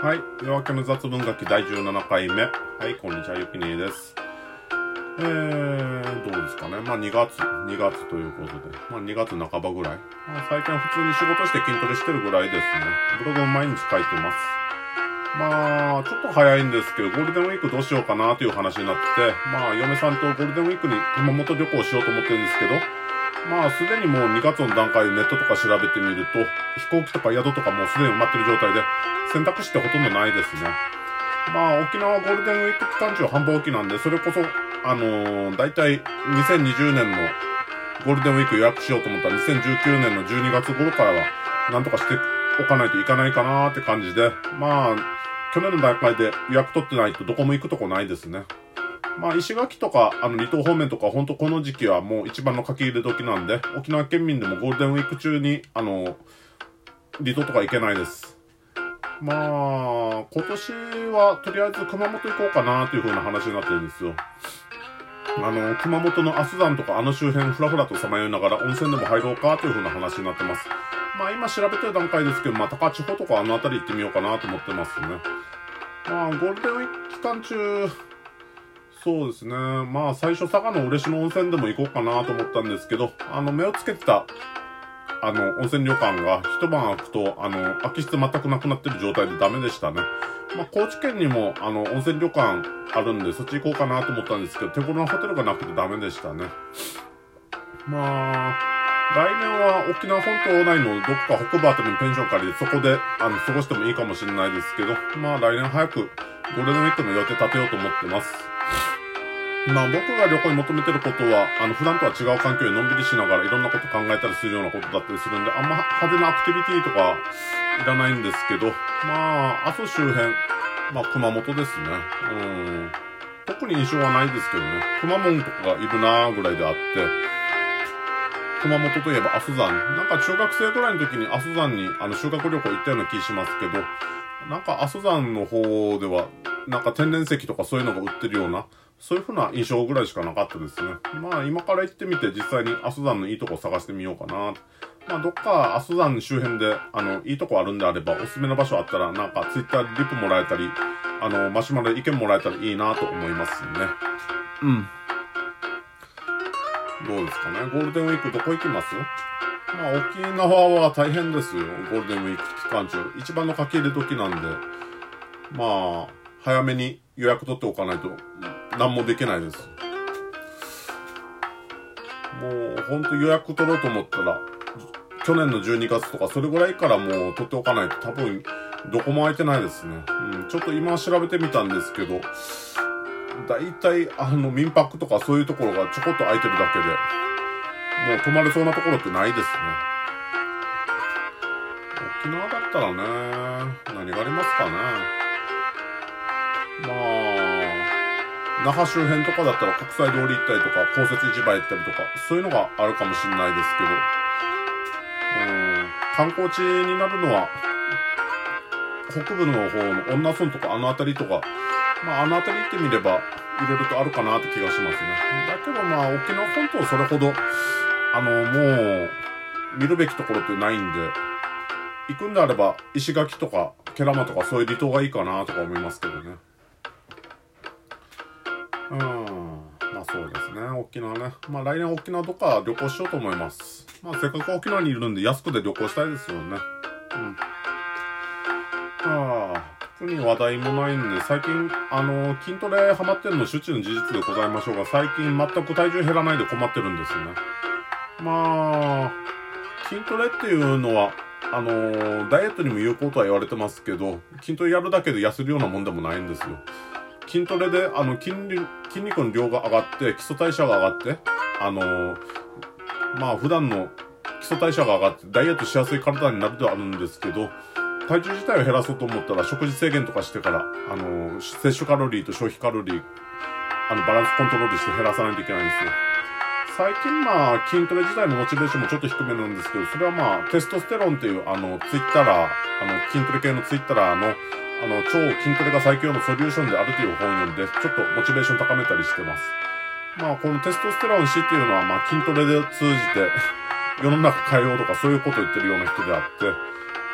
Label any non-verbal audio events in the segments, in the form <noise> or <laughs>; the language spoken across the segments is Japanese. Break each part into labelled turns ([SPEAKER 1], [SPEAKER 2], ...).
[SPEAKER 1] はい。夜明けの雑文書き第17回目。はい、こんにちは、ゆきにえです。えー、どうですかね。まあ2月、2月ということで。まあ2月半ばぐらい。まあ、最近は普通に仕事して筋トレしてるぐらいですね。ブログも毎日書いてます。まあ、ちょっと早いんですけど、ゴールデンウィークどうしようかなという話になってて、まあ、嫁さんとゴールデンウィークに熊本旅行しようと思ってるんですけど、まあ、すでにもう2月の段階でネットとか調べてみると、飛行機とか宿とかもうすでに埋まってる状態で、選択肢ってほとんどないですね。まあ、沖縄ゴールデンウィーク期間中繁忙期なんで、それこそ、あのー、だいたい2020年のゴールデンウィーク予約しようと思ったら2019年の12月頃からは、なんとかしておかないといかないかなーって感じで、まあ、去年の段階で予約取ってないとどこも行くとこないですね。まあ、石垣とか、あの、離島方面とか、ほんとこの時期はもう一番の書き入れ時なんで、沖縄県民でもゴールデンウィーク中に、あの、離島とか行けないです。まあ、今年はとりあえず熊本行こうかなという風な話になってるんですよ。あの、熊本の阿蘇山とかあの周辺ふらふらとさまよいながら温泉でも入ろうかという風な話になってます。まあ今調べてる段階ですけど、まあ高千穂とかあの辺り行ってみようかなと思ってますね。まあゴールデンウィーク期間中、そうですね。まあ最初佐賀の嬉野温泉でも行こうかなと思ったんですけど、あの目をつけてた、あの温泉旅館が一晩空くと、あの空き室全くなくなってる状態でダメでしたね。まあ高知県にもあの温泉旅館あるんでそっち行こうかなと思ったんですけど、手頃なホテルがなくてダメでしたね。まあ、来年は沖縄本島内のどこか北部あたりにペンション借りてそこであの過ごしてもいいかもしれないですけど、まあ来年早くゴールデンウィークの予定立てようと思ってます。まあ僕が旅行に求めてることは、あの普段とは違う環境でのんびりしながらいろんなこと考えたりするようなことだったりするんで、あんま派手なアクティビティとかいらないんですけど、まあ阿蘇周辺、まあ熊本ですね。うん。特に印象はないですけどね。熊本とかがいるなーぐらいであって、熊本といえば阿蘇山。なんか中学生ぐらいの時に阿蘇山にあの修学旅行行ったような気しますけど、なんか阿蘇山の方では、なんか天然石とかそういうのが売ってるような、そういう風な印象ぐらいしかなかったですね。まあ今から行ってみて実際に阿蘇山のいいとこを探してみようかな。まあどっか阿蘇山周辺で、あの、いいとこあるんであれば、おすすめの場所あったら、なんかツイッターでリプもらえたり、あの、マシュマロで意見もらえたらいいなと思いますね。うん。どうですかね。ゴールデンウィークどこ行きます？まあ沖縄は大変ですよ。ゴールデンウィーク期間中。一番の書き入れ時なんで、まあ、早めに予約取っておかないと、何もできないです。もう、ほんと予約取ろうと思ったら、去年の12月とか、それぐらいからもう取っておかないと多分、どこも空いてないですね。うん、ちょっと今調べてみたんですけど、大体、あの、民泊とかそういうところがちょこっと空いてるだけで、もう泊まれそうなところってないですね。沖縄だったらね、何がありますかね。まあ、那覇周辺とかだったら国際通り行ったりとか、公設市場行ったりとか、そういうのがあるかもしれないですけど、うん、観光地になるのは、北部の方の恩納村とかあの辺りとか、まああの辺り行ってみれば、いろいろとあるかなって気がしますね。だけどまあ沖縄本島それほど、あの、もう、見るべきところってないんで、行くんであれば、石垣とか、ケラマとかそういう離島がいいかなとか思いますけどね。うん。まあそうですね。沖縄ね。まあ来年沖縄どっか旅行しようと思います。まあせっかく沖縄にいるんで安くで旅行したいですよね。うん。ああ、特に話題もないんで、最近、あの、筋トレハマってるの周知の事実でございましょうが、最近全く体重減らないで困ってるんですよね。まあ、筋トレっていうのは、あのダイエットにも有効とは言われてますけど、筋トレやるだけで痩せるようなもんでもないんですよ。筋トレで、あの、筋、筋肉の量が上がって、基礎代謝が上がって、あのーまあ、普段の基礎代謝が上がって、ダイエットしやすい体になるではあるんですけど、体重自体を減らそうと思ったら、食事制限とかしてから、あのー摂取カロリーと消費カロリー、あの、バランスコントロールして減らさないといけないんですよ。最近まあ筋トレ自体のモチベーションもちょっと低めなんですけど、それはまあテストステロンっていうあのツイッターラー、あの筋トレ系のツイッターラーのあの超筋トレが最強のソリューションであるという本を読んで、ちょっとモチベーション高めたりしてます。まあこのテストステロン死っていうのはまあ筋トレで通じて <laughs> 世の中変えようとかそういうことを言ってるような人であって、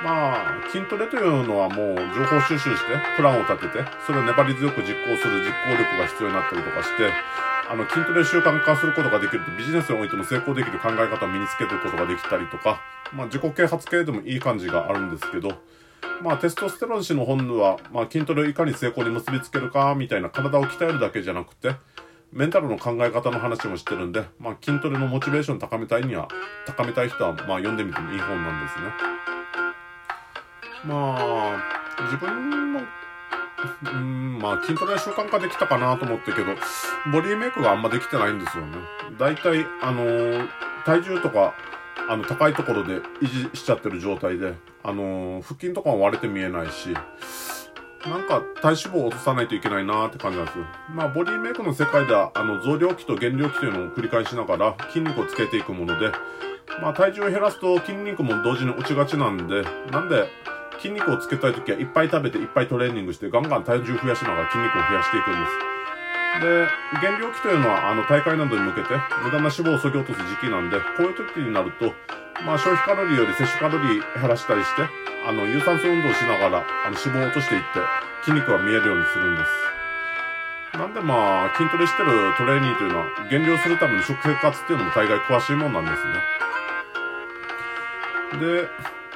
[SPEAKER 1] まあ、筋トレというのはもう情報収集して、プランを立てて、それを粘り強く実行する実行力が必要になったりとかして、あの、筋トレ習慣化することができるとビジネスにおいても成功できる考え方を身につけることができたりとか、まあ、自己啓発系でもいい感じがあるんですけど、まあ、テストステロン氏の本は、まあ、筋トレをいかに成功に結びつけるか、みたいな体を鍛えるだけじゃなくて、メンタルの考え方の話もしてるんで、まあ、筋トレのモチベーション高めたいには、高めたい人は、まあ、読んでみてもいい本なんですね。まあ、自分の、うん、まあ、筋トレは習慣化できたかなと思ったけど、ボディメイクがあんまできてないんですよね。だいたい、あのー、体重とか、あの、高いところで維持しちゃってる状態で、あのー、腹筋とかも割れて見えないし、なんか体脂肪を落とさないといけないなーって感じなんですよ。まあ、ボディメイクの世界では、あの、増量期と減量期というのを繰り返しながら筋肉をつけていくもので、まあ、体重を減らすと筋肉も同時に落ちがちなんで、なんで、筋肉をつけたいときはいっぱい食べていっぱいトレーニングしてガンガン体重増やしながら筋肉を増やしていくんです。で、減量期というのは、あの、大会などに向けて、無駄な脂肪を削ぎ落とす時期なんで、こういう時になると、まあ、消費カロリーより摂取カロリー減らしたりして、あの、有酸素運動をしながら、あの、脂肪を落としていって、筋肉が見えるようにするんです。なんでまあ、筋トレしてるトレーニーというのは、減量するための食生活っていうのも大概詳しいもんなんですね。で、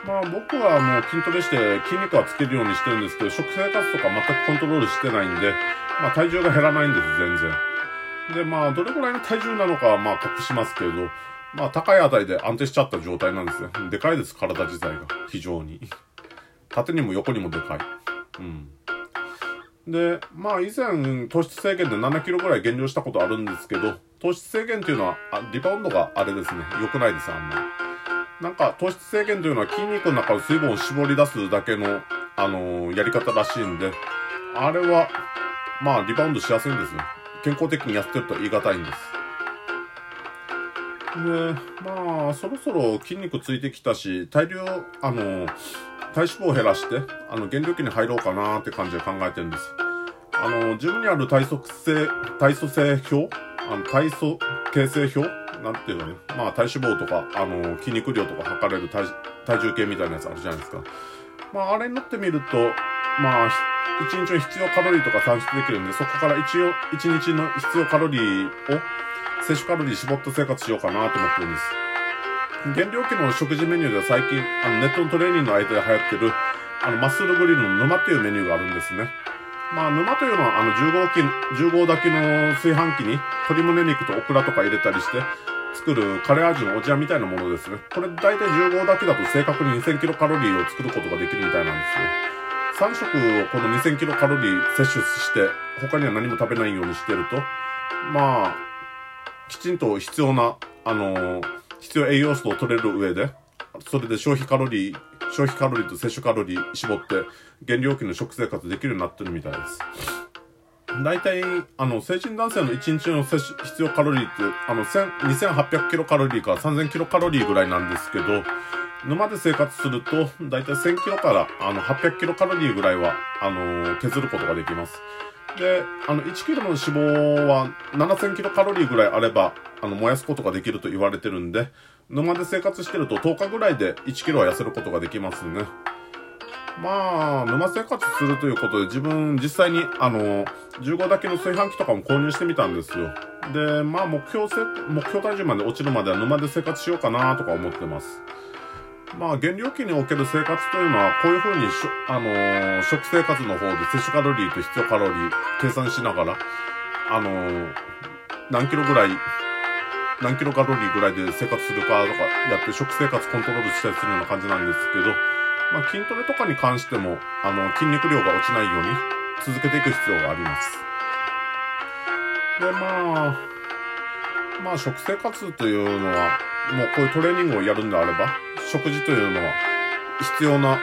[SPEAKER 1] まあ僕はもう筋トレして筋肉はつけるようにしてるんですけど、食生活とか全くコントロールしてないんで、まあ体重が減らないんです、全然。で、まあどれくらいの体重なのかはまあ隠しますけれど、まあ高い値で安定しちゃった状態なんですよ。でかいです、体自体が。非常に。縦にも横にもでかい。うん。で、まあ以前糖質制限で7キロぐらい減量したことあるんですけど、糖質制限っていうのは、リバウンドがあれですね。良くないです、あんまり。なんか糖質制限というのは筋肉の中の水分を絞り出すだけの、あのー、やり方らしいんで、あれは、まあリバウンドしやすいんですよ。健康的にやってると言い難いんです。で、まあ、そろそろ筋肉ついてきたし、大量、あの、体脂肪を減らして、あの、減量期に入ろうかなーって感じで考えてるんです。あの、自分にある体組成、体組成表あの、体組形成表なんていうのね。まあ、体脂肪とか、あの、筋肉量とか測れる体重計みたいなやつあるじゃないですか。まあ、あれになってみると、まあ、一日の必要カロリーとか算出できるんで、そこから一応、一日の必要カロリーを、摂取カロリー絞って生活しようかなと思ってるんです。減量期の食事メニューでは最近、あの、ネットのトレーニングの間で流行ってる、あの、マッスルグリルの沼っていうメニューがあるんですね。まあ、沼というのは、あの、10号機、10号炊きの炊飯器に鶏胸肉とオクラとか入れたりして、作るカレー味のお茶みたいなものですね。これ大体10号炊きだと正確に2000キロカロリーを作ることができるみたいなんですよ。3食をこの2000キロカロリー摂取して、他には何も食べないようにしてると、まあ、きちんと必要な、あのー、必要栄養素を取れる上で、それで消費カロリー、消費カロリーと摂取カロリー絞って、減量期の食生活できるようになってるみたいです。大体、あの、成人男性の1日の摂取、必要カロリーって、あの、2800キロカロリーから3000キロカロリーぐらいなんですけど、沼で生活すると、大体1000キロから、あの、800キロカロリーぐらいは、あの削ることができます。で、あの、1キロの脂肪は7000キロカロリーぐらいあれば、あの、燃やすことができると言われてるんで、沼で生活してると10日ぐらいで1キロは痩せることができますね。まあ、沼生活するということで自分実際にあの、15だけの炊飯器とかも購入してみたんですよ。で、まあ目標せ、目標体重まで落ちるまでは沼で生活しようかなとか思ってます。まあ、減量期における生活というのは、こういうふうにしょ、あのー、食生活の方で摂取カロリーと必要カロリー計算しながら、あのー、何キロぐらい、何キロカロリーぐらいで生活するかとかやって食生活コントロールしたりするような感じなんですけど、まあ、筋トレとかに関しても、あの、筋肉量が落ちないように続けていく必要があります。で、まあ、まあ、食生活というのは、もうこういうトレーニングをやるんであれば、食事というのは、必要な、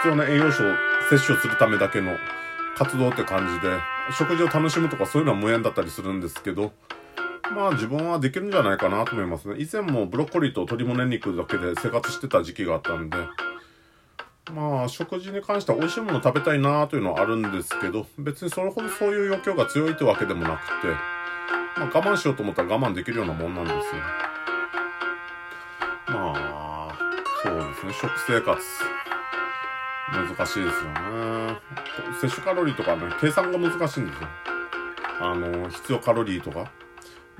[SPEAKER 1] 必要な栄養素を摂取するためだけの活動って感じで、食事を楽しむとかそういうのは無縁だったりするんですけど、まあ自分はできるんじゃないかなと思いますね。以前もブロッコリーと鶏胸肉だけで生活してた時期があったんで、まあ、食事に関しては美味しいもの食べたいなというのはあるんですけど、別にそれほどそういう欲求が強いってわけでもなくて、まあ我慢しようと思ったら我慢できるようなもんなんですよ。まあ、そうですね、食生活。難しいですよね。摂取カロリーとかね、計算が難しいんですよ。あの、必要カロリーとか。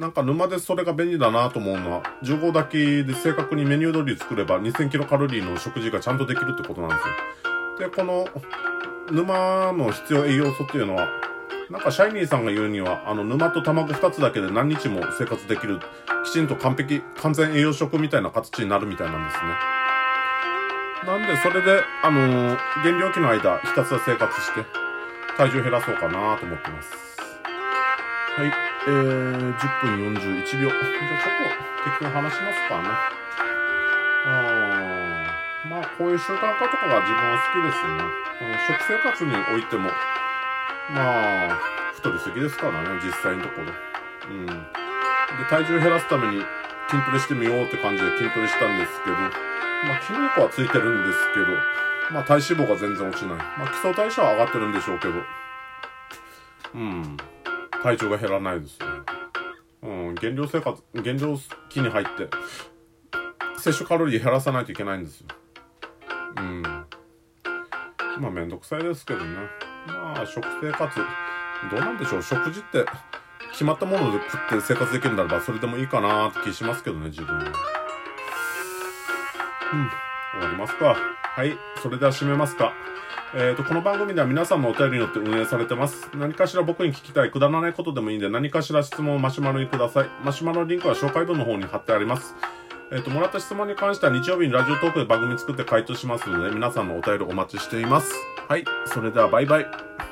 [SPEAKER 1] なんか沼でそれが便利だなと思うのは、15だけで正確にメニュー通り作れば2000キロカロリーの食事がちゃんとできるってことなんですよ。で、この沼の必要栄養素っていうのは、なんかシャイニーさんが言うには、あの沼と卵2つだけで何日も生活できる、きちんと完璧、完全栄養食みたいな形になるみたいなんですね。なんで、それで、あのー、減量期の間、ひたすら生活して、体重減らそうかなと思ってます。はい。えー、10分41秒。じゃあちょっと適当に話しますかね。あーまあ、こういう習慣化とかが自分は好きですよね。食生活においても、まあ、太りすぎですからね、実際のところ。うん。で、体重減らすために筋トレしてみようって感じで筋トレしたんですけど、まあ、筋肉はついてるんですけど、まあ、体脂肪が全然落ちない。まあ、基礎代謝は上がってるんでしょうけど、うん。体調が減らないですね。うん、減量生活、減量期に入って、摂取カロリー減らさないといけないんですよ。うん。まあ、めんどくさいですけどね。まあ、食生活、どうなんでしょう。食事って、決まったもので食って生活できるんだらば、それでもいいかなって気しますけどね、自分は。うん。終わりますか。はい。それでは締めますか。えっ、ー、と、この番組では皆さんのお便りによって運営されてます。何かしら僕に聞きたい、くだらないことでもいいんで、何かしら質問をマシュマロにください。マシュマロリンクは紹介文の方に貼ってあります。えっ、ー、と、もらった質問に関しては日曜日にラジオトークで番組作って回答しますので、皆さんのお便りお待ちしています。はい。それではバイバイ。